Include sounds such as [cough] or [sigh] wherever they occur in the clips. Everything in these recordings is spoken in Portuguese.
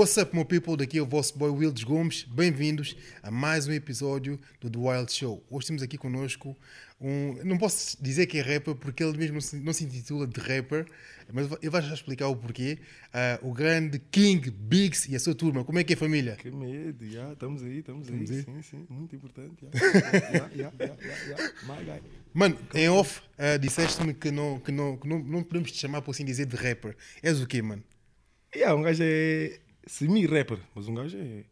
What's up, my people? Daqui é o vosso boy Wildes Gomes. Bem-vindos a mais um episódio do The Wild Show. Hoje temos aqui connosco um. Não posso dizer que é rapper porque ele mesmo não se, intitula de rapper, mas ele vai já explicar o porquê. Ah, o grande King Biggs e a sua turma. Como é que é, família? Que medo, já, estamos aí, estamos aí. Estamos aí? Sim, sim, muito importante. já, [laughs] já, já, já. My guy. Mano, em off, ah, disseste-me que, não, que, não, que não, não podemos te chamar, por assim dizer, de rapper. És o quê, mano? Yeah, um gajo é semi-rapper, mas um gajo é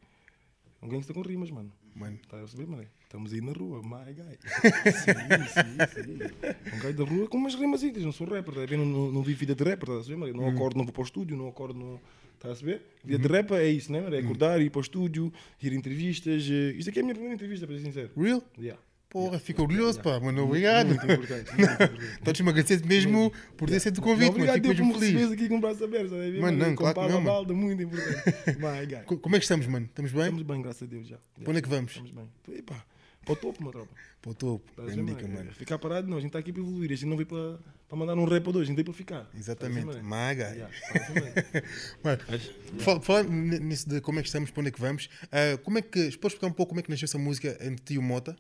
um gangsta com rimas, mano. Mano. Está a perceber, mano? Estamos aí na rua, my guy. [laughs] sim, sim, sim. Um gajo da rua com umas rimas não sou rapper, tá? Não, não, não vivo vida de rapper, estás a mano? Não acordo, não vou para o estúdio, não acordo, não. Estás a perceber? Vida de rapper é isso, né, mano? É acordar, ir para o estúdio, ir entrevistas. eh, Isto aqui é a minha primeira entrevista, para ser sincero. Real? Yeah. Porra, fico orgulhoso, pá, mano. Obrigado. Muito importante, muito importante. Estou-te a agradecer mesmo por ter aceito o convite, Não, mano. obrigado Fico eu por me receberes aqui com o braço aberto, a ver? Mano, não, com claro que não, a mano. balda, muito importante. Co- Como é que estamos, mano? Estamos bem? Estamos bem, graças a Deus já. Para onde é que vamos? Estamos bem. Epá, para o topo, meu tropa. Para o topo. Estás a Grande ver, dica, mano? mano. Ficar parado não, a gente está aqui para evoluir. A gente não veio para, para mandar um rap ou dois, a gente veio para ficar. Exatamente. A mano? Maga. Yeah, estás a ver, mano? Mano, fala, fala n- nisso de como é que estamos, para onde é que vamos. Ah, como é que. Podes explicar um pouco como é que nasceu essa música entre ti e o Mota?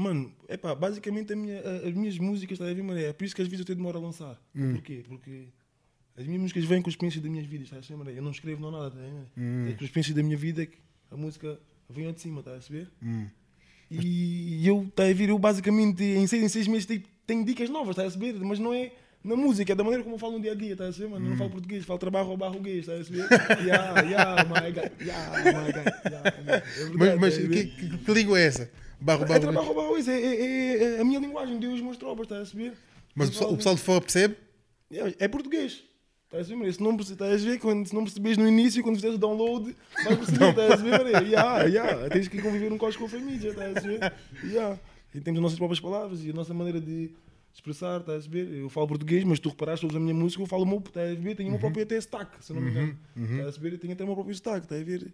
Mano, é pá, basicamente minha, as minhas músicas, estás a ver, mano? É por isso que às vezes eu tenho demora a lançar. Hum. Porquê? Porque as minhas músicas vêm com as experiências das minhas vidas, estás a ver, mano? Eu não escrevo não nada, estás a ver? Hum. É com as experiências da minha vida que a música vem ao de cima, estás a perceber? Hum. E eu, está a ver, eu basicamente em seis em seis meses tenho, tenho dicas novas, está a perceber? Mas não é na música, é da maneira como eu falo no dia a dia, está a perceber, mano? Eu não falo português, falo trabalho ou barroguês, está a perceber? [laughs] yeah, yeah, my God, yeah, my God, yeah. É verdade, Mas, mas tá a que, ver? que- que língua é essa? Barro, É barro. trabalho barro é, é, é, é a minha linguagem, deu os meus tropas, está a perceber? Mas o pessoal, o pessoal de fora percebe? É, é português. Estás a ver? Se não, estás a ver, quando, se não percebes no início, quando fizeres o download, vais perceber, estás a ver? Yeah, yeah. Tens que conviver um código com a família, estás a ver? Yeah. E temos as nossas próprias palavras e a nossa maneira de expressar, estás a ver? Eu falo português, mas tu reparaste, ouves a minha música, eu falo o meu, estás a ver? Tenho o meu próprio até sotaque, se não me engano. Estás a ver? Eu tenho até o meu próprio sotaque, estás a ver?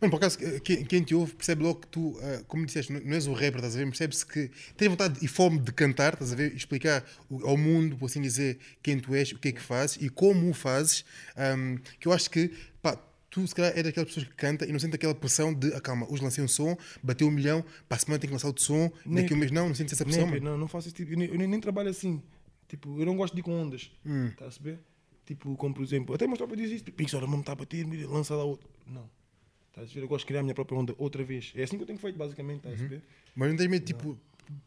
Mano, por acaso, quem, quem te ouve percebe logo que tu, ah, como disseste, não és o rapper, estás a ver? Percebe-se que tens vontade e fome de cantar, estás a ver? Explicar o- ao mundo, por assim dizer, quem tu és, o que é que fazes e como o fazes. ahm, que eu acho que, pá, tu se calhar é daquelas pessoas que canta e não sente aquela pressão de, ah, calma, hoje lancei um som, bateu um milhão, para a semana tenho que lançar outro som, Nem- daqui a um mês não, não sentes essa Nem, pressão, mano? não, não faço esse tipo. Eu nem, eu nem- nem trabalho assim. Tipo, eu não gosto de ir com ondas. Hum. Estás a perceber? Tipo, como por exemplo, até mostrar para dizer isso. Pix, olha, não me está a bater, lança lá outro. Não. Estás a perceber? Eu gosto de criar a minha própria onda outra vez. É assim que eu tenho feito, basicamente. Estás a perceber? Mas não tens medo, tipo,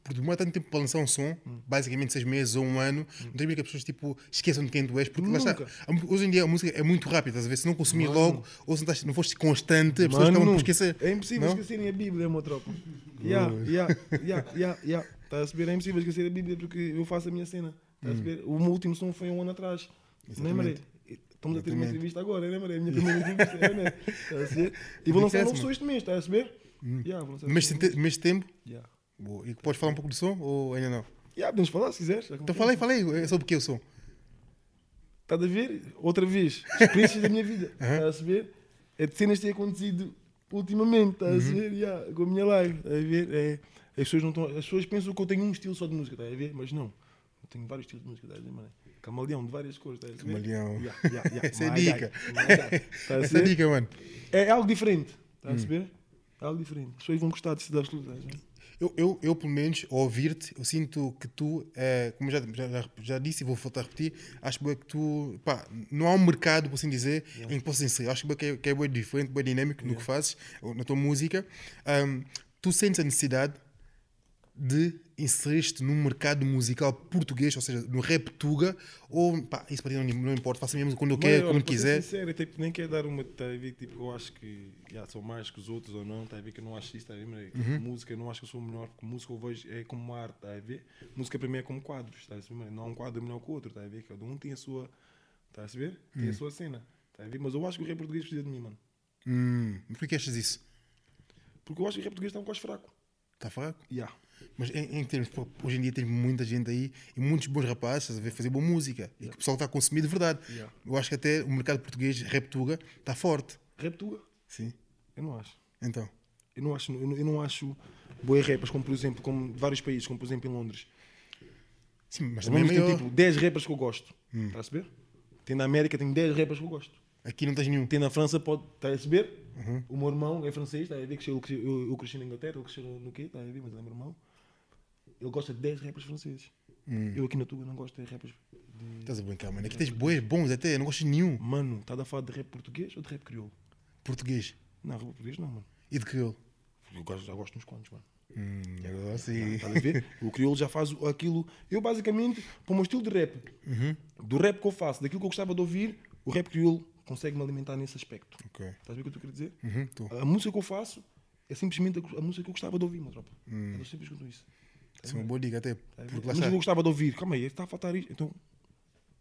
por demorar tanto tempo para lançar um som, Hum. basicamente seis meses ou um ano, não tens medo que as pessoas tipo, esqueçam de quem tu és, porque lá está, Nunca. a mu- hoje em dia a música é muito rápida, estás a ver? Se não consumir logo, ou se não, estás, não foste constante, as pessoas Mano, acabam por esquecer. É impossível não? esquecerem a Bíblia, meu tropa. Yeah, yeah, yeah, yeah, yeah. Estás a perceber? É impossível esquecer a Bíblia porque eu faço a minha cena. Estás a perceber? O meu último som foi um ano atrás. É, Maré? Estamos a ter uma entrevista agora, né, Maré? A minha primeira entrevista, é, né? A perceber? [laughs] E vou lançar um novo som este mês, estás a perceber? Yeah, vou lançar mês de mês tempo. Yeah. boa. e podes falar um pouco do som ou ainda não? Yeah, podemos falar se quiseres. Então falei, falei, é sobre o que o som? Estás a ver? Outra vez, experiências da minha vida. [laughs] Estás a perceber? É de cenas que têm acontecido ultimamente. Estás a ver? Yeah, com a minha live. Estás a ver? É, as, pessoas não estão, as pessoas pensam que eu tenho um estilo só de música. Estás a ver? Mas não. Tenho vários estilos de música. Estás a ver, mano? Camaleão de várias cores. Estás a ver? Camaleão. Yeah, [laughs] yeah, yeah. Essa é a dica. a Essa é a dica, mano. É algo diferente. Estás a perceber? É algo diferente. As pessoas vão gostar disso da absoluta. estás a ver? Eu, eu, eu, pelo menos, ao ouvir-te, eu sinto que tu, eh, como já, já, já disse e vou voltar a repetir, acho que tu, pá, não há um mercado, por assim dizer, em que possas inserir. Acho que é, que é bem diferente, bem dinâmico no que fazes, na tua música. Ahm, tu sentes a necessidade de inserir-te num mercado musical português, ou seja, no rap tuga, ou pá, isso para ti não, não importa, faça mesmo quando eu quero, quando quiser. Sincero, tipo, nem quero dar uma. Tá a ver, tipo, eu acho que já, sou mais que os outros ou não. Tá a ver que eu não acho isso. Tá a ver, mas, Uhum. Música, eu não acho que eu sou melhor. Porque música eu vejo é como arte. Tá a ver? Música para mim é como quadros. Tá a ver? Mas Não há um quadro melhor que o outro. Tá a ver? Cada um tem a sua. Tá a ver? Tem Uhum. a sua cena. Tá a ver? Mas eu acho que o rap português precisa de mim, mano. Hum, por que achas isso? Porque eu acho que o rap português está um bocado fraco. Está fraco? Yeah. Mas em, em termos, hoje em dia tem muita gente aí e muitos bons rapazes a ver, fazer boa música e que o pessoal está a consumir de verdade. Yeah. Eu acho que até o mercado português, rap tuga, está forte. Rap tuga? Sim. Eu não acho. Então. Eu não acho, eu não, eu não acho boas rappers, como por exemplo, como vários países, como por exemplo em Londres. Sim, mas também é tem maior. tipo 10 rappers que eu gosto. Está a saber? Tem na América, tem 10 rappers que eu gosto. Aqui não tens nenhum. Tem na França, pode, está a receber? Uhum. O meu irmão é francês, está a ver? Que eu, cresci- eu, eu cresci na Inglaterra, ele cresceu no quê? Está a ver? Mas é meu irmão. Ele gosta de 10 rappers franceses. Hum. Eu aqui na Tuga não gosto de rappers. De... Estás a brincar, mano. Aqui tens boas bons até, não gostas de nenhum. Mano, estás a falar de rap português ou de rap crioulo? Português. Não, rap português não, mano. E de crioulo. Eu gosto, já gosto de uns quantos, mano. Hum, agora sim. Estás a ver? [laughs] o crioulo já faz aquilo. Eu, basicamente, para o meu estilo de rap, do rap que eu faço, daquilo que eu gostava de ouvir, o rap crioulo consegue me alimentar nesse aspecto. Ok. Estás a ver o que eu querer dizer? Uhum. A música que eu faço é simplesmente a, música que eu gostava de ouvir, meu tropa. Eu sempre escuto isso. Isso é uma boa dica até. Tá ver? Porque lá está. gostava de ouvir, calma aí, está a faltar isto. Então,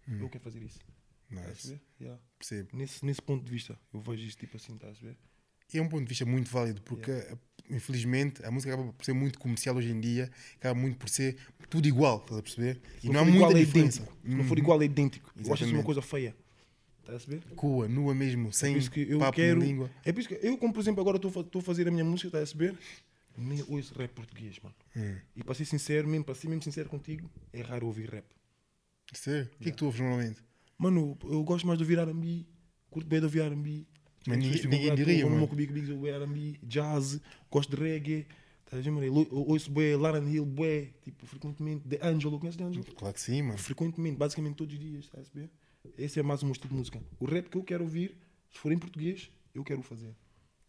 eu quero fazer isso. A Nice. ver? Yeah. Percebo. Nesse, nesse ponto de vista, eu vejo isto tipo assim, estás a ver? É um ponto de vista muito válido, porque infelizmente a música acaba por ser muito comercial hoje em dia, acaba muito por ser tudo igual, estás a perceber? E não, há muita é diferença. idêntico. Se não for igual, é idêntico. Eu acho isso uma Exatamente. coisa feia. Estás a perceber? Crua, nua mesmo, sem isso que eu papo quero. língua. É por isso que eu, como por exemplo, agora estou a fazer a minha música, estás a perceber? Nem ouço rap português, mano. Hum. E para ser sincero, mesmo, para ser mesmo sincero contigo, é raro ouvir rap. Sério? O que é que tu ouves normalmente? Mano, eu, gosto mais de ouvir R&B, curto bem de ouvir R&B. Mas ninguém- Tipo, eu diria, mano. eu ouço R&B, jazz, gosto de reggae. Estás a ver, mano? Eu eu ouço bué, Laran Hill, bué, tipo, frequentemente. The Angelo, conheces The Angelo? Claro que sim, mano. frequentemente, basicamente todos os dias, estás a ver? Esse é mais o meu estilo de música. O rap que eu quero ouvir, se for em português, eu quero fazer.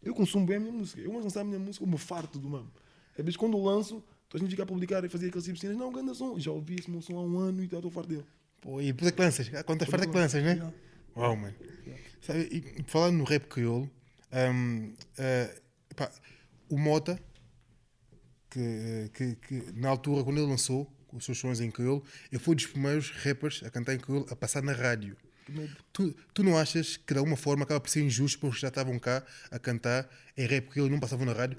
Eu consumo bem a minha música. Eu vou lançar a minha música, eu me farto do mano. Às vezes quando eu lanço, tu a gente fica a publicar e fazer aqueles tipo de cenas, não, grande som. Já ouvi esse meu som há um ano e já estou farto dele. Pô, e depois é que lanças? Quantas fartas é que lanças, né? Yeah. Uau, mano. Sabe, e falando no rap crioulo, hum, eh, pá, o Mota, que, que, que na altura, quando ele lançou os seus sons em crioulo, ele foi dos primeiros rappers a cantar em crioulo a passar na rádio. Tu, tu não achas que de alguma forma acaba por ser injusto para os que já estavam cá a cantar em rap porque eles não passavam na rádio?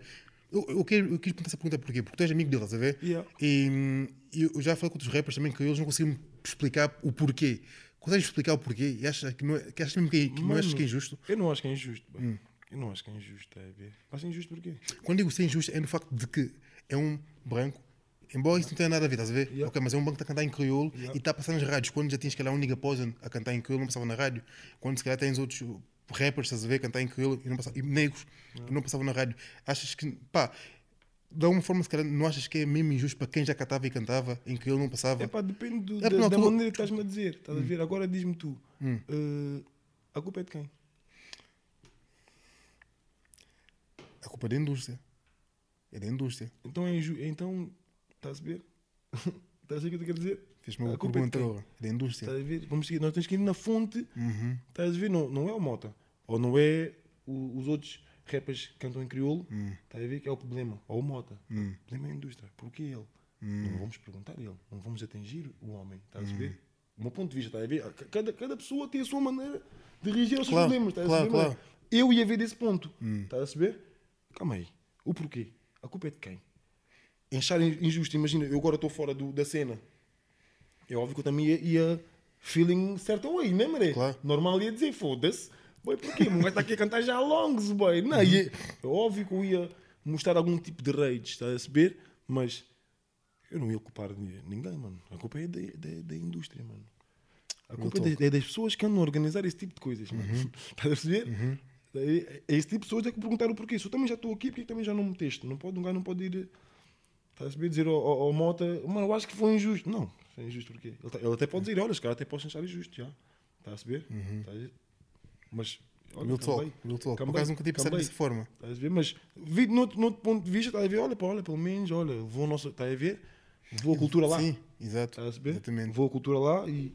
Eu, eu, quero, eu quis perguntar essa pergunta porquê? Porque tu és amigo dele, estás a ver? Yeah. E, eu já falei com outros rappers também que eles não conseguiam explicar o porquê. Consegues explicar o porquê? E achas que não é, que achas mesmo que, que não achas Mano, que é injusto? Eu não acho que é injusto. Hum. Eu não acho que é injusto, a ver? Acho injusto porquê? Quando digo ser injusto é no facto de que é um branco, embora isso não tenha nada a ver, estás a ver? Yeah. Ok, mas é um branco que está a cantar em crioulo Yeah. e está a passar nas rádios. Quando já tinhas que lá um nigga Poison a cantar em crioulo, não passava na rádio. Quando se calhar tens outros rappers, estás a ver, a cantar em crioulo e, não passava, e negros e não passavam na rádio. Achas que, pá, de alguma forma, se calhar, não achas que é mesmo injusto para quem já cantava e cantava em crioulo não passava? É pá, depende do- É da, na da altura- maneira que estás-me a dizer. Estás Hum. a ver? Agora diz-me tu. eh, a culpa é de quem? A culpa é da indústria. É da indústria. Então é injusto. Então, estás a ver? [laughs] estás a ver o que eu te quero dizer? Fez-me uma A culpa é pergunta. É da indústria. Estás a ver? Vamos seguir. Nós temos que ir na fonte. Uhum. Estás a ver? Não, não é o Mota. Ou não é o- os outros rappers que cantam em crioulo. Estás a ver que é o problema. Ou o Mota. Hum. O problema é a indústria. Porquê ele? Não vamos perguntar a ele. Não vamos atingir o homem. Estás Hum. a ver? O meu ponto de vista, estás a ver? Cada, cada pessoa tem a sua maneira de reagir aos seus Claro, problemas. Estás claro, a ver? claro. Hum. Eu ia ver desse ponto. Estás a saber? Calma aí. O porquê? A culpa é de quem? Enchar injusto. Imagina, eu agora estou fora do- da cena. É óbvio que eu também ia, ia feeling certo way, né, Maré? Claro. Normal ia dizer, foda-se. Boy, porquê? O gajo está aqui a cantar já longs, boy. Não, ia, é óbvio que eu ia mostrar algum tipo de rage, estás a saber? Mas eu não ia culpar ni- ninguém, mano. A culpa é da, da, da indústria, mano. A culpa é, da- é das pessoas que andam a organizar esse tipo de coisas, mano. Estás [laughs] a perceber? É, é esse tipo de pessoas é que perguntaram o porquê. Se eu também já estou aqui, porquê também já não me meteste? Não pode, um gajo não pode ir. Estás a saber? Dizer ao, ao, ao Mota, mano, eu acho que foi injusto. Não, foi injusto porquê? Ele, tá- ele até pode dizer, olha, os caras até podem achar injusto, já. Estás a saber? Estás a ver? Mas. olha, Real talk. Real talk. Por acaso nunca tinha pensado dessa forma. Estás a ver? Mas vi de outro, noutro ponto de vista, estás a ver? Olha, pá, olha, pelo menos, olha, vou a nossa. Estás a ver? Vou a cultura lá. Sim, exato. Estás a saber? Exatamente. Vou a cultura lá e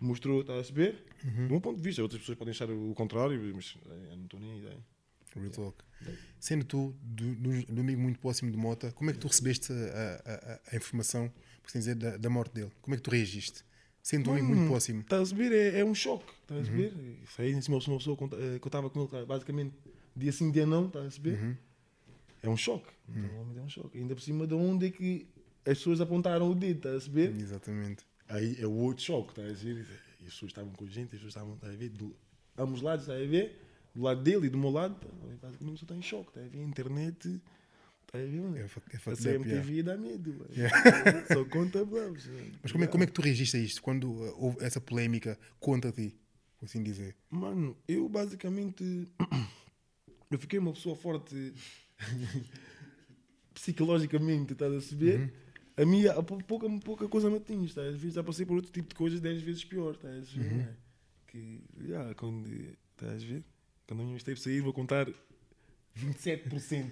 mostrou, estás a saber? Uhum. Do meu ponto de vista, outras pessoas podem achar o contrário, mas eh, eu não estou nem aí. Real talk. Sendo tu do, do, do amigo muito próximo de Mota, como é que tu recebeste a, a, a, informação por assim dizer, da, da morte dele? Como é que tu reagiste? Sendo um amigo muito próximo. Estás a saber? É, é um choque. Estás a Uhum. saber? Isso aí, em cima, uma pessoa que eu estava com ele, basicamente, dia sim, dia não, estás a saber? Uhum. É um choque. Então, realmente é um choque. Ainda por cima de onde é que as pessoas apontaram o dedo, estás a saber? Exatamente. Aí é o outro choque, estás a ver? E as pessoas estavam com gente, as pessoas estavam, estás a ver? Do, ambos lados, estás a ver? Do lado dele e do meu lado, tá, basicamente só está em choque, estás a ver? A internet, estás a ver? É, é A yeah. CMTV dá medo, mano. [laughs] Só conta blavos. Mas como é, como é que tu reagiste a isto quando uh, houve essa polémica contra ti? por assim dizer? Mano, eu basicamente. [clears throat] Eu fiquei uma pessoa forte [laughs] psicologicamente, estás a perceber? A minha, a pou- pouca, pouca coisa me atinge, estás a ver? Já passei por outro tipo de coisas 10 vezes pior, estás a ver? né? Que, yeah, quando, estás a ver? Quando a minha esteve sair, vou contar 27%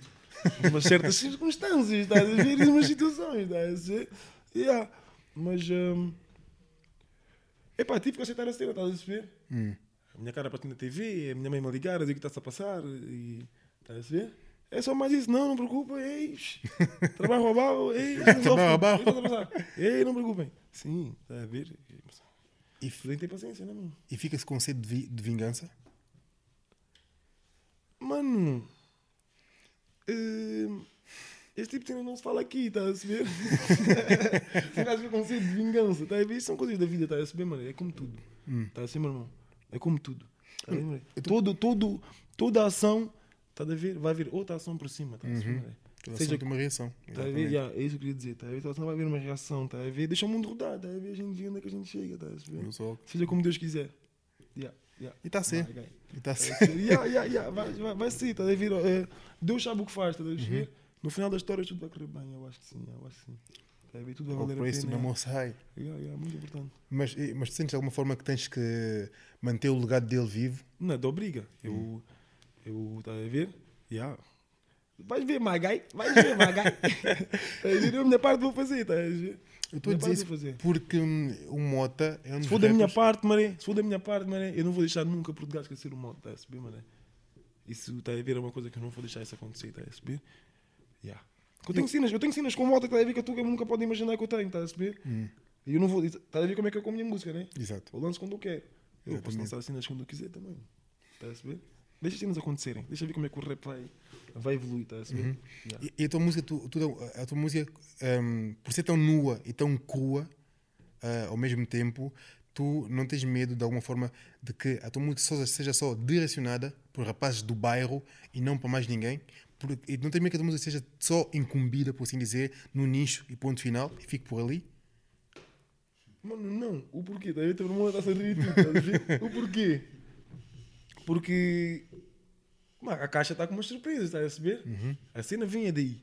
de umas certas circunstâncias, estás a ver? E umas situações, estás a ver? Yeah. Mas, hum, epá, tive que aceitar a cena, estás a perceber? Hum. A minha cara para na TV, a minha mãe me ligar, a dizer o que está-se a passar e. Estás a ver? É só mais isso, não, não preocupem, ei, shh, trabalho ao barro, ei, Trabalho? Ei, não preocupem. Sim, está a ver? E, E tem paciência, não é, mano? e fica-se com sede de, de vingança? Mano, hum, esse tipo de cena não se fala aqui, está a perceber? Acha que é conceito de vingança, está a ver? Isso são coisas da vida, está a perceber, mano? É como tudo. Está a ser, meu irmão? É como tudo. Tá a ver, mano? todo, todo, toda ação, está a ver? Vai haver outra ação por cima, está a perceber? mano? Toda Seja ação uma reação. Tá a ver? Yeah, é isso que eu queria dizer. Tá a ver? Então, senão vai haver uma reação. Tá a ver? Deixa o mundo rodar. Tá a ver? A gente vê onde é que a gente chega. Tá a ver? Eu Seja como Deus quiser. Yeah, yeah. E está a ser. Vai, vai. E está a ser. Yeah, yeah, yeah. Vai, vai, vai ser. Tá a ver? É, Deus sabe o que faz. Tá a ver? No final da história tudo vai correr bem. Eu acho que sim. Eu acho que sim. Tá a ver? Tudo vai O valer a preço do pena. meu high. Yeah, yeah, muito importante. Mas, mas tu sentes de alguma forma que tens que manter o legado dele vivo? Não, de obriga. Eu, eu, tá a ver? Yeah. Vais ver, Magai. Vais ver, Magai. [laughs] tá? Eu, a minha parte vou fazer, tá a ver? Eu estou a Minha dizer isso fazer. porque hum, o Mota é um dos Se for da minha parte, mané, se for da minha parte, mané, eu não vou deixar nunca Portugal esquecer o modo, tá a perceber, mané? Isso está a ver é uma coisa que eu não vou deixar isso acontecer, tá a perceber? Yeah. Eu tenho cenas, eu tenho cenas com moto que tá a ver que a Tuga nunca pode imaginar que eu tenho, tá a perceber? Hum. E eu não vou, tá a ver como é que eu com a minha música, né? Exato. Eu lanço quando eu quero. Eu posso Exatamente. lançar cenas quando eu quiser também, tá a perceber? Deixa as cenas acontecerem, deixa ver como é que o rap vai, vai evoluir, tá a? Uhum. Yeah. E, e a tua música, tu, tu- a tua música hum, por ser tão nua e tão crua ah, ao mesmo tempo, tu não tens medo de alguma forma de que a tua música seja só direcionada por rapazes do bairro e não para mais ninguém? Por, e não tens medo que a tua música seja só incumbida, por assim dizer, no nicho e ponto final e fique por ali? Mano, não. O porquê? Tá a ver? Está a rir tá? O porquê? Porque mano, a caixa está com umas surpresas, está a perceber? A cena vinha daí.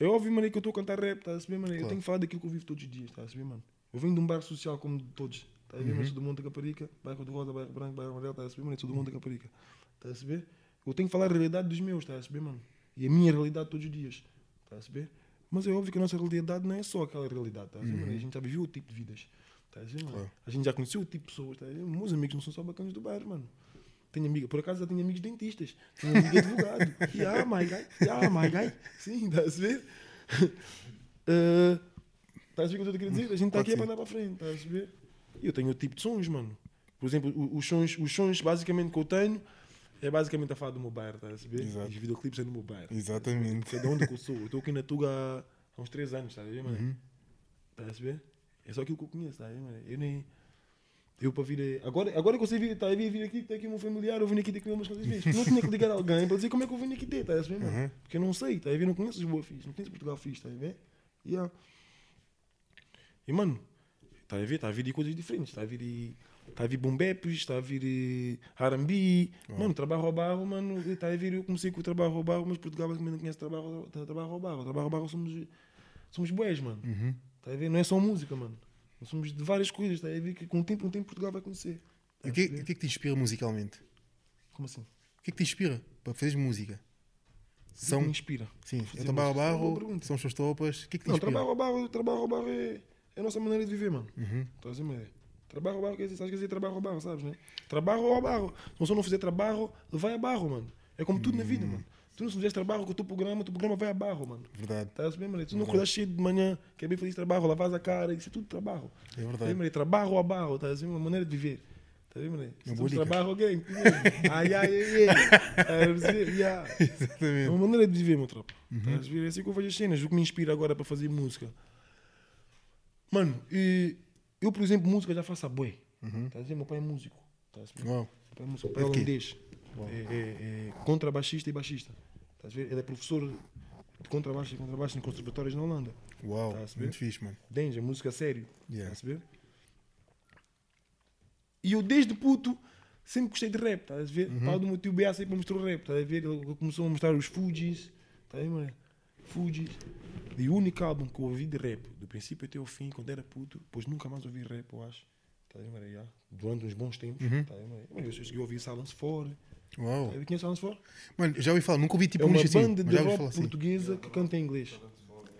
É óbvio, mano, que eu estou a cantar rap, está a perceber, mano? Eu Claro. tenho que falar daquilo que eu vivo todos os dias, está a perceber, mano? Eu venho de um bairro social como todos. Está a ver, mas sou do Monte da Caparica, bairro do Rosa, bairro branco, bairro amarelo, está a perceber, mano? Eu sou do Monte da Caparica. Está a perceber? Eu tenho que falar a realidade dos meus, está a perceber, mano? E a minha realidade todos os dias, está a perceber? Mas é óbvio que a nossa realidade não é só aquela realidade, está a mano? A gente já viveu o tipo de vidas, está a? Claro. A gente já conheceu o tipo de pessoas, está a perceber? Meus amigos não são só bacanas do bairro, mano. Tenho amiga, por acaso já tenho amigos dentistas, tenho amigo advogado. [laughs] yeah, my guy, yeah, my guy. Sim, está a ver? Uh, Estás a ver o que eu estou a dizer? A gente está aqui é para andar para a frente, estás a ver? E eu tenho outro tipo de sons, mano. Por exemplo, os sons, os sons basicamente que eu tenho é basicamente a falar do meu bairro, estás a ver? Exato. E os videoclipes é no meu bairro. Exatamente. Que é de onde eu sou. Eu estou aqui na Tuga há, uns 3 anos, estás a ver, mano? Estás a ver? É só aquilo que eu conheço, estás a ver, mano? Eu nem. Eu para vir. a- Agora, agora que eu sei vir, tá, a vir, vir aqui, tem aqui um familiar, eu vim aqui ter com ele umas coisas vezes. Não tinha que ligar a alguém para dizer como é que eu venho aqui ter, estás a ver, mano? Uhum. Porque eu não sei, a ver? Não conheço Lisboa fixe, não conheço Portugal fixe, a ver? Yeah. E mano, está a ver? Está a vir de coisas diferentes, está a vir de. Está a vir bombepes, está a vir eh, R&B. Mano, trabalho ao barro, mano, está a vir. Eu comecei com o trabalho ao barro, mas Portugal basicamente não conhece trabalho, tra- trabalho ao barro. Trabalho ao barro somos, somos boés, mano. Uhum. Está a ver? Não é só música, mano. Nós somos de várias coisas, está a ver? Que com o tempo, o tempo Portugal vai conhecer. E o que, o que é que te inspira musicalmente? Como assim? O que é que te inspira para fazeres música? Que São, me inspira. sim, é trabalho ao é barro, são as suas tropas. O que é que te Não, inspira? trabalho ao barro, trabalho ao barro é, é a nossa maneira de viver, mano. Uhum. Estás a ver? Trabalho ao barro, quer dizer, sabes que dizer trabalho ao barro, sabes, né? Trabalho ao barro. Se você não fizer trabalho, vai a barro, mano. É como tudo na vida, mano. Tu não fizeres trabalho com o teu programa, o teu programa vai a barro, mano. Verdade. Estás bem, mano? Tu não acordas cedo de manhã, quer bem fazer trabalho, lavas a cara, isso é tudo trabalho. É verdade. Tá? Trabalho a barro, estás a ver? Uma maneira de viver. Tá vendo, mano? Se tu dica. trabalho alguém, ai, ai, ai, ai. Tá? Yeah. [laughs] É Exatamente. uma maneira de viver, meu tropa. Estás a ver? É assim que eu vejo as cenas, o que me inspira agora para fazer música. Mano, e eu, por exemplo, música já faço a boi. Estás a ver? Meu pai é músico. Estás a ver? Uau. Meu pai é músico. Meu pai é É holandês. É, é, é contrabaixista e baixista. Estás a ver? Ele é professor de contrabaixo e contrabaixo em conservatórios na Holanda. Uau. Tá? Muito fixe, mano. Danger, música a sério. Yeah. Ver? E eu desde puto sempre gostei de rap, estás a ver? Uhum. Pau do meu tio BA sempre mostrou rap, estás a ver? Ele começou a mostrar os Fujis, estás a ver, mano? Fujis. E o único álbum que eu ouvi de rap, do princípio até o fim, quando era puto, depois nunca mais ouvi rap, eu acho. Estás a ver, mano? Durante uns bons tempos, Uhum. estás a ver, mano? Eu cheguei a ouvir Silence 4, Uau. estás a ver? Conhece Silence 4? Mano, já ouvi falar, nunca ouvi tipo é um uma assim. banda mas de já rock assim. portuguesa que canta em inglês.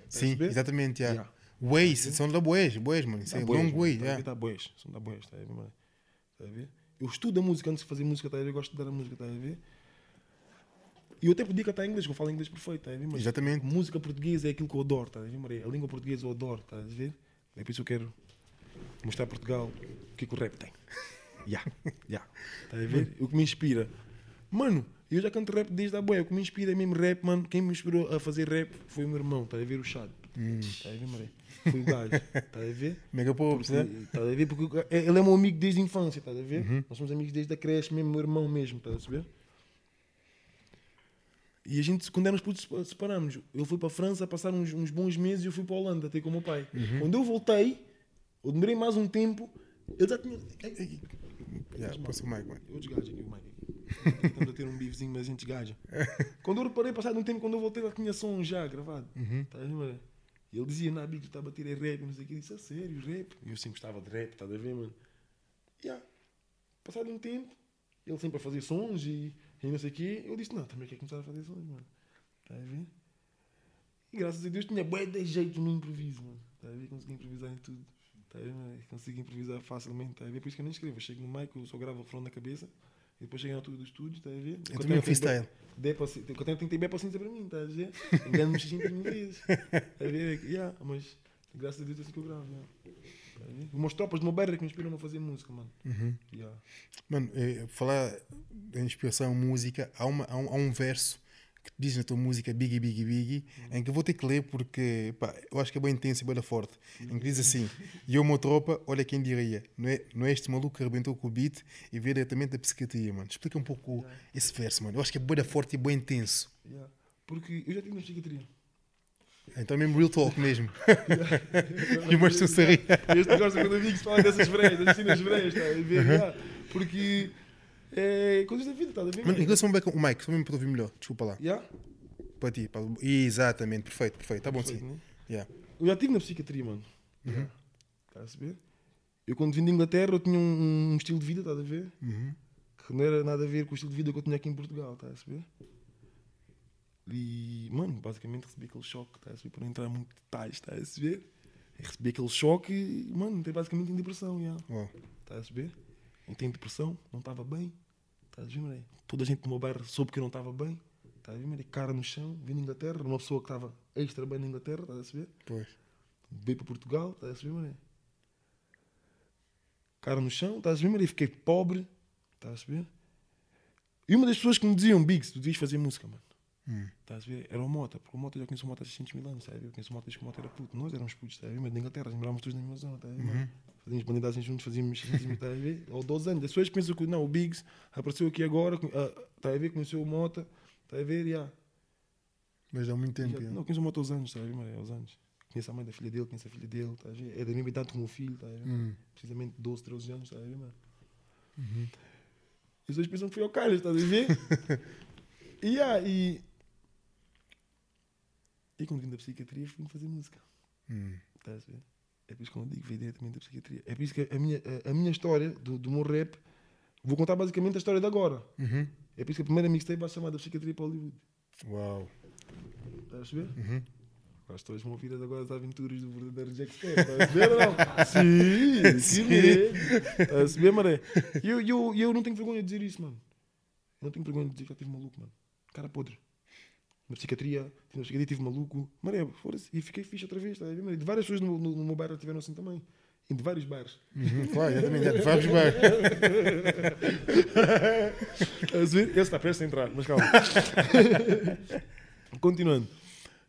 Sim, exatamente, já. Yeah. Waze, são da Boés, Boés, mano. Isso é long way, Tá já. Tá boés, são da boés, tá a ver, mano? Tá a ver? Eu estudo a música antes de fazer música, tá a ver? Eu gosto de estudar a música, tá a ver? E eu até podia cantar em inglês, que eu falo inglês perfeito, tá a ver? Mas Exatamente. música portuguesa é aquilo que eu adoro, tá a ver, Maria? A língua portuguesa eu adoro, tá a ver? É por isso que eu quero mostrar a Portugal o que é que o rap tem. Ya, ya. Tá a ver? O que me inspira. Mano, eu já canto rap desde a boia. O que me inspira é mesmo rap, mano. Quem me inspirou a fazer rap foi o meu irmão, tá a ver? O Chad. Tá a ver, Maria? Foi o gajo, tá a ver? [laughs] Mega Pops, né? Estás a ver? Porque ele é meu amigo desde a infância, estás a ver? Nós somos amigos desde a creche, mesmo meu irmão mesmo, estás a saber? E a gente, quando éramos putos, sepa- separamos. Ele foi para a França passar uns, uns bons meses e eu fui para a Holanda, até com o meu pai. Quando eu voltei, eu demorei mais um tempo, ele já tinha. Ei, ei, Já, passa o mic, mano. eu desgajo aqui o aqui. Estamos a ter um bifezinho, mas a gente desgaja. Quando eu reparei, passado um tempo, quando eu voltei, já tinha som já gravado. Tá ver, mano? E ele dizia, na Big, estava a bater é rap, não sei o que. Eu disse, a sério, rap? E eu sempre gostava de rap, estás a ver, mano? Yeah. Passado um tempo, ele sempre a fazer sons e, e não sei o quê. Eu disse, não, também quero começar a fazer sons, mano. Tá a ver? E graças a Deus tinha bué de jeito no improviso, mano. Tá a ver? Consegui improvisar em tudo. Tá a ver, mano? Consigo improvisar facilmente, tá a ver? Por isso que eu nem escrevo. Eu chego no mic, eu só gravo o refrão na cabeça. Depois chego na altura do estúdio, tá a ver? Eu também um freestyle. Dê paci- Eu tenho que ter bem paciência para mim, estás a ver? Engano-me 600 mil vezes. Tá a ver? Yeah, mas graças a Deus é assim que eu gravo. Yeah. Tá a? Umas tropas de Moberra que me inspiram a fazer música, mano. Uhum. Yeah. Mano, eh, falar da inspiração música, há, uma, há, um, há um verso que tu diz na tua música Biggie, Biggie, Biggie, em que eu vou ter que ler porque pá, eu acho que é bem intenso e bem forte. Em que diz assim: E eu, uma tropa, olha quem diria, não é, não é este maluco que arrebentou com o beat e veio diretamente da psiquiatria, mano. Explica um pouco esse verso, mano. Eu acho que é bem forte e bem intenso. Yeah. Porque eu já tive na psiquiatria. Então é mesmo real talk mesmo. [laughs] e o sorrir. Este gosta quando amigos falam dessas freias, das cenas tá a ver? Yeah. Porque é coisas da vida, está a ver? Mano, em relação ao Beck- o Mike, só mesmo para ouvir melhor, desculpa lá. Yeah. Para ti, para... exatamente, perfeito, perfeito. Tá bom Perfeito, sim. né? Yeah. Eu já estive na psiquiatria, mano. Estás a saber? Eu quando vim de Inglaterra eu tinha um, um estilo de vida, estás a ver? Uhum. Que não era nada a ver com o estilo de vida que eu tinha aqui em Portugal, estás a saber? E, mano, basicamente recebi aquele choque, estás a ver? Por não entrar em muito detalhes, estás a saber? Recebi aquele choque e, mano, entrei basicamente em depressão, já. Uau. Estás a saber? Entrei em depressão, não estava bem. Estás a ver? Toda a gente no meu bairro soube que eu não estava bem. Estás a ver? Cara no chão, vim de Inglaterra, uma pessoa que estava extra bem na Inglaterra, estás a saber? Pois. veio para Portugal, estás a mané? Cara no chão, estás a ver, mané? Fiquei pobre, estás a? E uma das pessoas que me diziam, Biggs, tu devias fazer música, mano. Hum. Estás a ver? Era o Mota, porque o Mota já conheço o Mota há 600 mil anos, ver? Eu conheço o Mota desde que o Mota era puto. Nós éramos putos, ver? Mas na Inglaterra, nós morávamos todos na mesma zona, ver? mano? Fazíamos bandidagem juntos, fazíamos 600 mil, estás a ver? Ou 12 anos. As pessoas pensam que não, o Biggs apareceu aqui agora, ah, estás a ver? Conheceu o Mota, estás a ver? Yeah. Mas há muito tempo. Já- já. Não, conheço o Mota aos anos, estás a ver, Maria? Aos anos. Conheço a mãe da filha dele, conheço a filha dele, estás a ver? É da mesma idade como o filho, estás a ver? Hum. Precisamente 12, 13 anos, estás a ver, mano? E as pessoas pensam que fui ao Carlos, estás a ver? [laughs] e, yeah, e. E quando vim da psiquiatria, fui fazer música, Hum. estás a ver? É por isso que eu digo, veio diretamente da psiquiatria. É por isso que a minha, a, a minha história do, do meu rap, vou contar basicamente a história de agora. Uhum. É por isso que a primeira mixtape vai chamar da psiquiatria para Hollywood. Uau. Estás a perceber? Uhum. Agora as pessoas vão ouvir agora as aventuras do verdadeiro Jack Sparrow. Estás a ver ou não? [laughs] Sim, sim mesmo. Estás a perceber, maré? E eu, eu, eu não tenho vergonha de dizer isso, mano. Eu não tenho vergonha de dizer que já tive maluco, mano. Cara podre. Na psiquiatria, tive psiquiatria, tive maluco. E fiquei fixe outra vez, ver, maré? De várias pessoas no, no, no meu bairro tiveram assim também. E de vários bairros. Uhum. Claro, exatamente. Já te vários [laughs] ver? Esse está prestes a entrar, mas calma. [laughs] Continuando.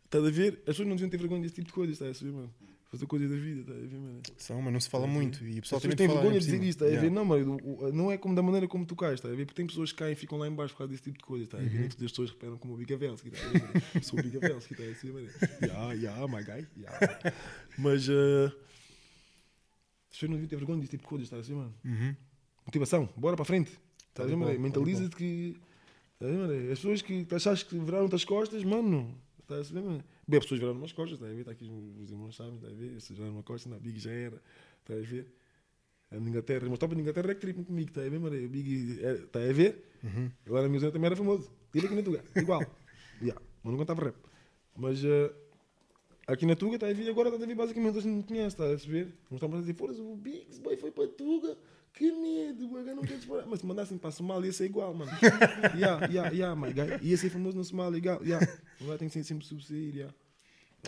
Estás a ver? As pessoas não deviam ter vergonha desse tipo de coisas, estás a ver, mano? Fazer coisas da vida, estás a ver, mano? São, mas não se fala muito. E o pessoal também fala vergonha de dizer isso, estás a ver? Yeah. Não, mano, não é como da maneira como tu cais, estás a ver? Porque tem pessoas que caem e ficam lá em baixo por causa desse tipo de coisa, estás a ver? Nem que as pessoas reparam como o Bigavelsky, estás a ver? mano? Sou o Bigavelsky, estás a ver, mano? Yeah, yeah, my guy, yeah. Mas, eh, as pessoas não deviam ter vergonha desse tipo de coisas, estás a ver, mano? Uhum. Motivação, bora para frente. Estás a ver, mané? Mentaliza-te que. Estás a ver, mané? As pessoas que achas que viraram-te as costas, mano. Estás a ver, mané? Bem, as pessoas viraram umas costas, estás a ver? Está aqui os irmãos sabem, estás a ver? Se viraram uma costa, na Big já era. Estás a ver? A Inglaterra, mas top na Inglaterra é que tripam comigo, está a ver, mané? Big, é, está a ver? Agora a minha zona também era famoso. Tive aqui na Tuga, igual. [laughs] yeah. Mas não contava rap. Mas. eh, Aqui na Tuga está a vir agora, está a vir basicamente, a gente não conhece, está a perceber? Não estamos a dizer, foda-se, o Biggs, boy, foi para Tuga, que medo, boy, eu não quero disparar. Mas se mandassem para a Somália ia ser igual, mano. yeah, yeah, yeah, my guy. Ia ser famoso na Somália, igual, yeah. Agora tem que ser sempre subsair, yeah.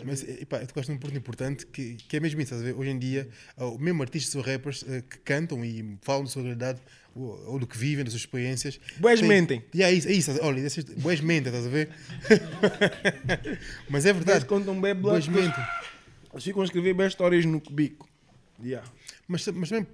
Mas, epá, tu tocaste num ponto importante que, que é mesmo isso, estás a ver? Hoje em dia, o mesmo artistas ou rappers eh, que cantam e falam da sua realidade ou, ou do que vivem, das suas experiências. Boés têm- mentem. Yeah, é isso, é isso. Olha, boés mentem, estás a ver? [laughs] Mas é Eles verdade. contam bem black. mentem. Eles ficam a escrever bem histórias no cubico. Yeah. Mas, mas também,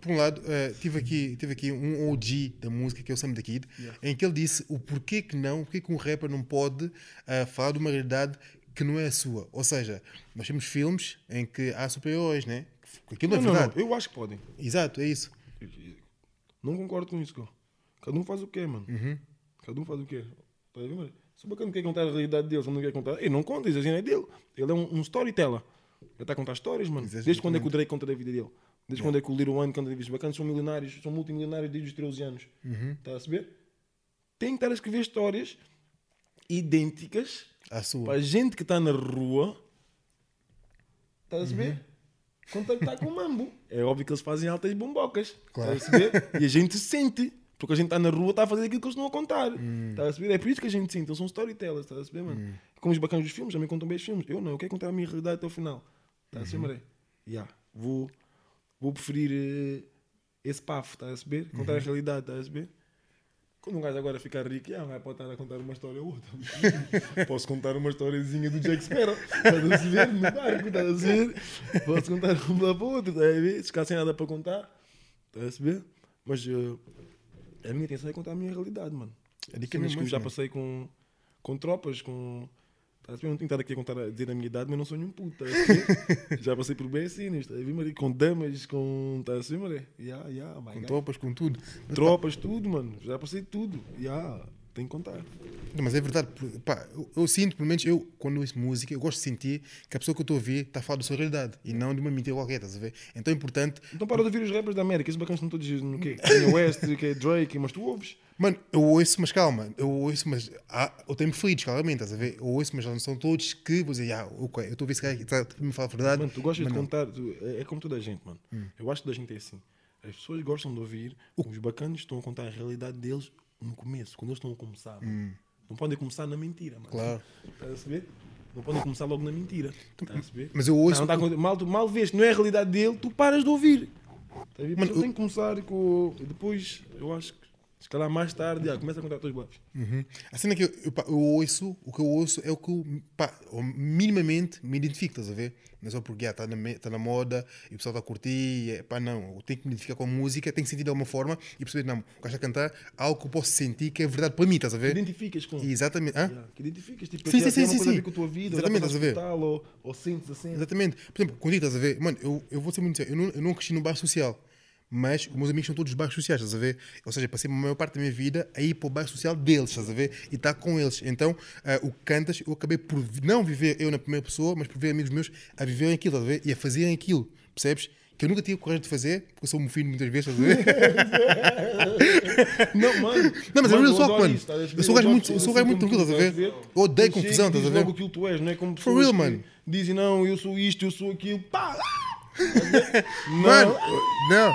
por um lado, eh, tive, aqui, tive aqui um OG da música, que é o Sam the Kid, em que ele disse o porquê que não, porquê que um rapper não pode eh, falar de uma realidade que não é a sua. Ou seja, nós temos filmes em que há super-heróis, né? Aquilo Não, é não, verdade. não, eu acho que podem. Exato, é isso. Não concordo com isso, cara. Cada um faz o quer, mano. Uhum. Cada um faz o quer. Tá a ver, mano? Se o bacana quer contar a realidade dele, se não quer contar, ele não conta, isso é dele. Ele é um, um storyteller. Ele está a contar histórias, mano. Desde quando é que o Drake conta da vida dele? Desde quando é que o Little One vida? Os bacanas são milionários, são multimilionários desde os 13 anos. Uhum. Está a saber? Tem que estar a escrever histórias idênticas A sua. para a gente que está na rua. Está a Uhum. saber? Contactar com o mambo. É óbvio que eles fazem altas bombocas. Claro. Está a? E a gente sente. Porque a gente está na rua, está a fazer aquilo que eles estão a contar. Hum. Está a saber? É por isso que a gente sente. Eles são storytellers. Está a saber, mano? Como os bacanas dos filmes, também contam bem os filmes. Eu não, eu quero contar a minha realidade até o final. Está a Uhum. saber, Maré? Yeah. Vou, vou preferir eh, esse pafo. Está a saber? Contar Uhum. a realidade. Está a saber? Quando um gajo agora ficar rico, ah, vai pode estar a contar uma história ou outra. [laughs] Posso contar uma historiazinha do Jack Sparrow. Estás a ver? No barco, estás a ver? Posso contar uma para outra, estás a ver? Se ficar sem nada para contar, estás a ver? Mas eh, a minha intenção é contar a minha realidade, mano. É mesmo que já passei com, com tropas, com. Estás que estar aqui a contar, a dizer a minha idade, mas não sou nenhum puto. Estás a ver? já passei por bem cenas, estás a ver, Maria? Com damas, com. Estás a ver, Maria? Yeah, yeah, my Com tropas, com tudo. Mas, Tropas, tudo, mano. Já passei tudo. Yeah, tem que contar. Não, mas é verdade, pá, eu, eu sinto, pelo menos eu, quando eu ouço música, eu gosto de sentir que a pessoa que eu estou a ouvir está a falar da sua realidade e não de uma mentira qualquer, estás a ver? Então é importante, Então para de ouvir os rappers da América, esses bacanas estão todos no quê? [laughs] Kanye West, que é Drake, mas tu ouves. Mano, eu ouço, mas calma, eu ouço, mas há, eu tenho preferidos, claramente, estás a ver? Eu ouço, mas não são todos que vou dizer, ah, ok, eu estou a ver se cara está a me falar a verdade. Mano, tu gostas mas de não. contar, tu- é, é como toda a gente, mano. Eu acho que toda a gente é assim. As pessoas gostam de ouvir, os bacanas estão a contar a realidade deles no começo, quando eles estão a começar. mano. Não podem começar na mentira, mano. Claro. Estás a saber? Não podem começar logo na mentira. Estás a saber? Mas eu ouço. Não, tá mal, mal vês que não é a realidade dele, tu paras de ouvir. Tá? Mano, Mano, tem que começar com. e Depois, eu acho que, se calhar mais tarde, já, começa a contar os teus blocos. Uhum. A cena que eu, eu, pá, eu ouço, o que eu ouço é o que eu, pá, eu minimamente me identifico, estás a ver? Não é só porque está na, me- tá na moda e o pessoal está a curtir, é, pá, não. Eu tenho que me identificar com a música, tenho que sentir de alguma forma e perceber, não, o gajo a cantar algo que eu posso sentir que é verdade para mim, estás a Que ver? identificas com. Exatamente. Hã? Yeah, que identificas, tipo, Sim, aquilo sim, tem sim, sim, sim. com a tua vida, Exatamente, estás a ver? hospital, ou, ou sentes assim. Exatamente. Por exemplo, contigo estás a ver, mano, eu, eu vou ser muito sincero, eu não, eu não cresci num bairro social, mas os meus amigos são todos bairros sociais, estás a ver? Ou seja, passei a maior parte da minha vida a ir para o bairro social deles, estás a ver? E estar com eles. Então, ah, o que cantas, eu acabei por não viver eu na primeira pessoa, mas por ver amigos meus a viverem aquilo, estás a ver? E a fazerem aquilo, percebes? Que eu nunca tive coragem de fazer, porque eu sou um filho muitas vezes, estás a ver? [laughs] Não, mano. Não, mas é mano, talk, adoro mano. isso, ver? Eu sou um gajo muito- eu sou assim muito tranquilo, estás a ver? Eu odeio confusão, estás a ver? logo aquilo tu és, não é como For real, mano. Dizem, não, eu sou isto, eu sou aquilo. Pá! Mano, não.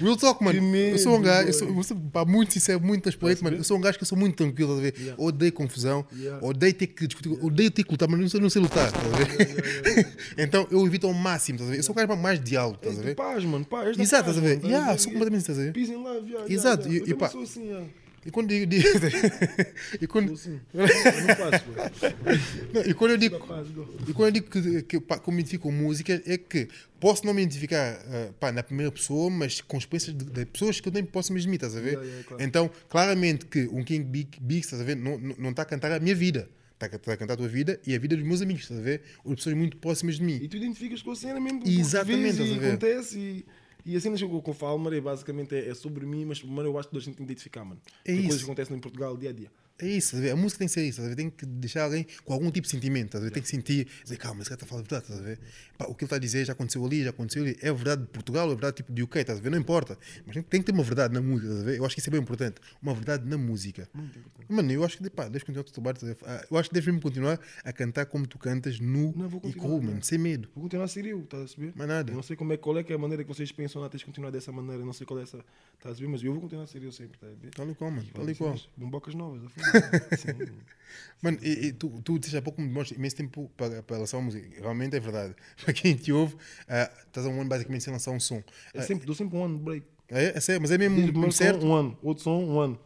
Real talk, mano. Que eu sou um medo, gajo, eu sou, eu sou pá, muito sincero, muito transparente, mano. Eu sou um gajo que eu sou muito tranquilo, estás a ver? Yeah. Odeio confusão, Yeah. odeio ter que discutir, odeio ter que lutar, mas não sei, não sei lutar, estás a ver? [laughs] então eu evito ao máximo, estás a ver? Eu sou um gajo para mais diálogo, estás a É ver? paz, mano. Paz, Exato, estás a ver? mano, Yeah, sou completamente, estás a ver? Peace and love, yeah, yeah, Exato, yeah. e- pá- sou assim, yeah. E quando eu digo. [laughs] e, quando, não e quando eu digo. E quando eu digo que, que, pá, que eu me identifico com música, é que posso não me identificar ah, pá, na primeira pessoa, mas com experiências de, de pessoas que eu nem posso mesmo estás a ver? Yeah, yeah, claro. Então, claramente que um King Big, Big estás a ver, não está a cantar a minha vida. Está a, está a cantar a tua vida e a vida dos meus amigos, estás a ver? Ou de pessoas muito próximas de mim. E tu identificas com a cena mesmo. Exatamente, vês E acontece e. E assim que eu, que eu falo, mano, é basicamente é, é sobre mim, mas mano, eu acho que a gente tem que identificar, mano. É Porque isso. coisas que acontecem em Portugal dia a dia. É isso, a a música tem que ser isso, a tem que deixar alguém com algum tipo de sentimento, a tem que sentir, dizer, calma, esse cara está a falar a verdade, estás a ver? Pá, o que ele está a dizer já aconteceu ali, já aconteceu ali, é verdade de Portugal, é verdade tipo de UK, estás a ver? Não importa, mas tem, que ter uma verdade na música, estás a ver? Eu acho que isso é bem importante, uma verdade na música. Mano, eu acho que, pá, deves continuar teu trabalho, estás a ver? Ah, eu acho que deves mesmo continuar a cantar como tu cantas, nu Não, e cru, mano, sem medo. Vou continuar a ser eu, estás a saber? Mais nada. Eu não sei como é, qual é que é a maneira que vocês pensam, lá tens de continuar dessa maneira, eu não sei qual é essa, estás a ver? Mas eu vou continuar a ser eu sempre, estás a ver? Tal e qual, mano, tal e qual. Bombocas novas, a fundo. Sim. Mano, e, e tu, tu disseste há pouco me demoras imenso tempo para, para lançar uma música. Realmente é verdade. [laughs] Para quem te ouve, ah, estás há um ano basicamente sem lançar um som. É sempre, dou sempre um ano de break. É, é sério, mas é mesmo, mesmo primeiro certo? som, um ano. Outro som, um ano.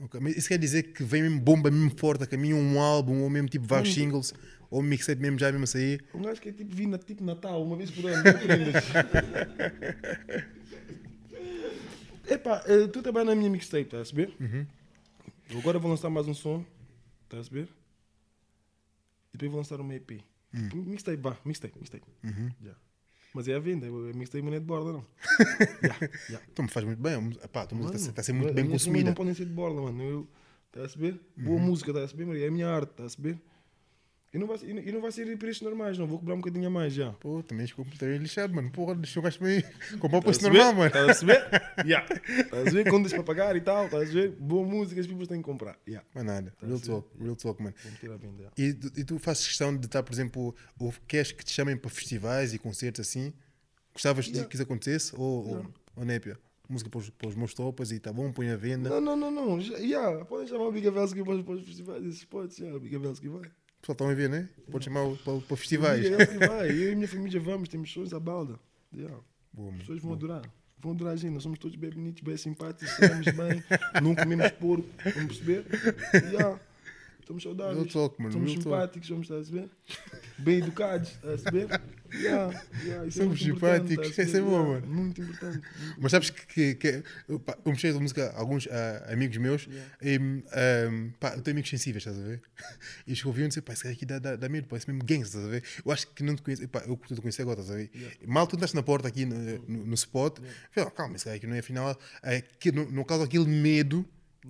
Ok, Mas isso quer dizer que vem mesmo bomba, mesmo forte, a caminho um álbum, ou mesmo tipo vários singles, ou um mixtape mesmo já mesmo a sair. Um gajo que é tipo, vi na, tipo Natal, uma vez por ano. aprendes. [laughs] Epá, eh, tu trabalhas na minha mixtape, estás a saber? Eu agora vou lançar mais um som, estás a saber? E depois vou lançar uma EP. Mixtape, vá, mixtape, mixtape. Já. Mas é a venda, é mixtape, mas não é de borda, não. [laughs] Já, já. Então me faz muito bem. a música- Pá, a tua música está a ser muito bem consumida. Não podem ser de borda, mano. Eu, tá a saber? Boa música, tá a saber, Maria? É a minha arte, tá a saber? E não vai, e não- e não vai ser preços normais, não. Vou cobrar um bocadinho a mais já. Pô, também ficou muito lixado, mano. Porra, deixou o gajo meio. Comprar o a preço normal, mano. Tá a saber? Yeah. Tá a? Quando deixa para pagar e tal, tá a saber? Boa música, as pessoas têm que comprar. Yeah. Mas nada, real talk, real talk, mano. Venda. yeah. E, tu- e tu fazes questão de estar, por exemplo, ou queres que te chamem para festivais e concertos assim? Gostavas de Yeah. que isso acontecesse? Ou, ou, ou népia? Música para os, para os meus topas e tá bom, põe a venda. Não, não, não, não. Já, yeah. Podem chamar o Big Avelsky para os festivais. Esses podes, yeah. o Big Avelsky vai. Pessoal estão a ver, né? Pode chamar para, para festivais. Avelsky vai. Eu e minha família vamos, temos shows à balda. Yeah. Boa, As pessoas vão adorar. Vão adorar a gente. Nós somos todos bem bonitos, bem simpáticos, estamos bem, [laughs] não comemos porco, vamos perceber? Yeah. Estamos saudáveis. Real talk, mano, Somos real talk. simpáticos, vamos estar a saber? Bem educados, está a saber? Yeah, yeah, é Somos importante, simpáticos, isso é bom, Yeah, mano. Muito importante. muito Mas sabes que, que, que eu, mexei a música a alguns ah, amigos meus e ahm, pá, eu tenho amigos sensíveis, estás a ver? [laughs] E eles ouviam e diziam, pá, esse cara aqui dá, dá, dá medo, parece mesmo gangster, estás a ver? Eu acho que não te conheço, pá, eu estou a conhecer agora, estás a ver? Mal tu andaste na porta aqui no, no, no spot, falei, oh, calma, esse cara aqui não é afinal, é, que não, não causa aquele medo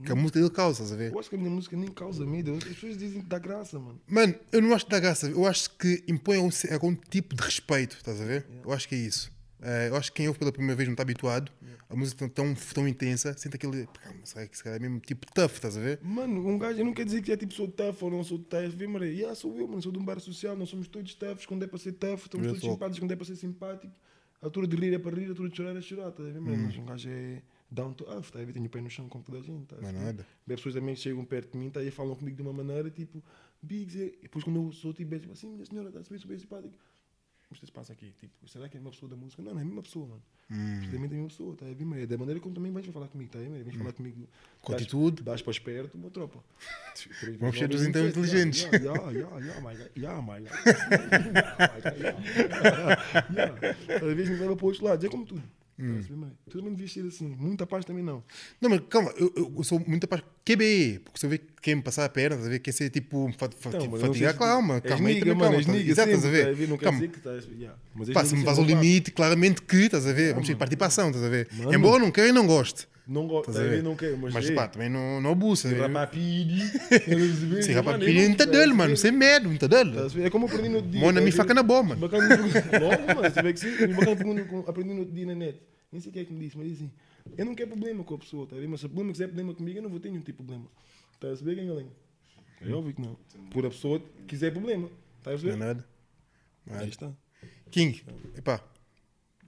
que a música dele causa, estás a ver? Eu acho que a minha música nem causa medo. As pessoas dizem que dá graça, mano. Mano, eu não acho que dá graça, eu acho que impõe algum, algum tipo de respeito, estás a ver? Eu acho que é isso. Eh, eu acho que quem ouve pela primeira vez não está habituado, a música tão, tão, intensa, sente aquele. Calma, será que é mesmo tipo tough, estás a ver? Mano, um gajo, eu não quero dizer que é tipo sou tough ou não sou tough. Vê, Maria, yeah, sou eu, mano, sou de um bar social, nós somos todos toughs quando é para ser tough, estamos Real todos talk. simpáticos quando é para ser simpático. A altura de rir é para rir, a altura de chorar é chorar, tá a ver, mano? Mas um gajo é down to earth, tá a ver? Tenho o pé no chão como toda a gente, tá Não é nada. Bem, pessoas também chegam perto de mim tá, e falam comigo de uma maneira tipo, Biggs, é... e depois quando eu sou tipo, é tipo assim, minha senhora, está a bem simpático. O que se passa aqui? Tipo, será que é uma pessoa da música? Não, não é a mesma pessoa, mano. Hum. Precisamente é a mesma pessoa, tá a ver, Maria? Da maneira como também vais falar comigo, tá a ver? Vens falar comigo. Com atitude. Dás para esperto, uma tropa. [laughs] Vamos ser dos então inteligentes. [laughs] Yeah, yeah, yeah, my guy. Yeah, my guy. [laughs] Yeah, my guy, yeah. Yeah. Cada vez me leva para outros lados, é como tudo. Hum. Tá? Tu também devias ser assim. Muita paz também não. Não, mas calma, eu, eu- sou muito capaz. QBE, porque se eu ver que quer me passar a perna, estás a ver? Quer ser tipo, fa- fa- Então, fatigar, calma, calma. aí também, mano, calma, tá- niga Exato, estás a tá ver? Não Calma. dizer que estás... Yeah. Mas Pá, se me faz vá. limite, claramente que, estás a ver? Vamos ter que partir para a ação, estás a ver? Mano. Embora não queira e não goste. Não gosto, não quero, mas... Mas ei, pá, também não, não abusa. ver? rapapiri... Se rapapiri, não está dele, mano, sem medo, não está dele. É como aprendi no outro dia. Mona tá me faca na boa, mano. Bacana, [laughs] logo, mano, se tiver que ser. Bacana aprendi no outro dia na net. Nem sei quem é que me disse, mas disse assim: Eu não quero problema com a pessoa, tá a ver? Mas se o problema quiser problema comigo, eu não vou ter nenhum tipo de problema. Tá a saber, galinha? É óbvio que não. Por a pessoa quiser problema. Tá a Não é ver? nada. Aí está. King, epá,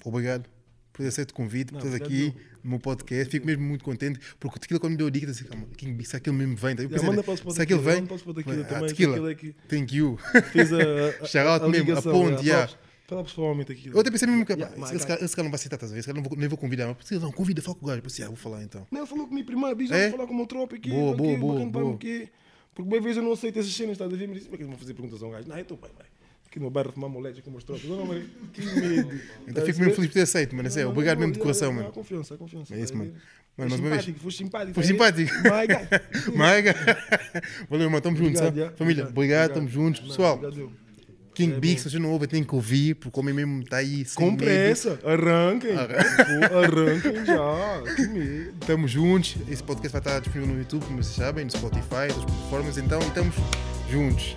obrigado por ter aceito o convite, por Não, estás aqui no meu podcast. Fico mesmo muito contente, porque o tequila, quando me deu a dica, disse: calma, King, se aquele mesmo vem, tá? eu pensei, o se aquele vem, o tequila também. tequila, Aquele é que thank you. fez a. a- [laughs] Shout out a mesmo, a ponte, yeah. Fala- Fala pessoalmente aqui. Eu até pensei mesmo que Yeah, esse, esse, cara, esse cara não vai aceitar, ver? Esse cara não vou, nem vou convidar, mas não, convida, fala com o gajo. Eu pensei, ah, vou falar então. Não, ele falou comigo primeiro, diz, É? vou falar com o meu tropa aqui, Boa, aqui, boa, boa, aqui. Porque bem vezes eu não aceito essas cenas, estás a ver? Me disse, como é que eles vão fazer perguntas a um gajo? Não, eu estou bem, bem. Aqui no bairro fumar molete com umas tropas. Não, não, mas que medo. [laughs] Então fico mesmo feliz por ter aceito, mano. É obrigado mesmo de coração, A mano. confiança, a confiança. É isso, tá a mano. Mano, mais uma vez. simpático, Foste simpático. Foste tá ver? simpático. [laughs] My guy. [laughs] Maiga. Valeu, mano, tamo juntos, tá? Família, obrigado, tamo juntos, pessoal. obrigado. King É se você não ouve, tem que ouvir, porque o homem mesmo está aí. sem Com medo. pressa. Arranquem. Arranquem já. Que medo. Estamos juntos. Esse podcast vai estar disponível no YouTube, como vocês sabem, no Spotify, nas plataformas. Então, estamos juntos.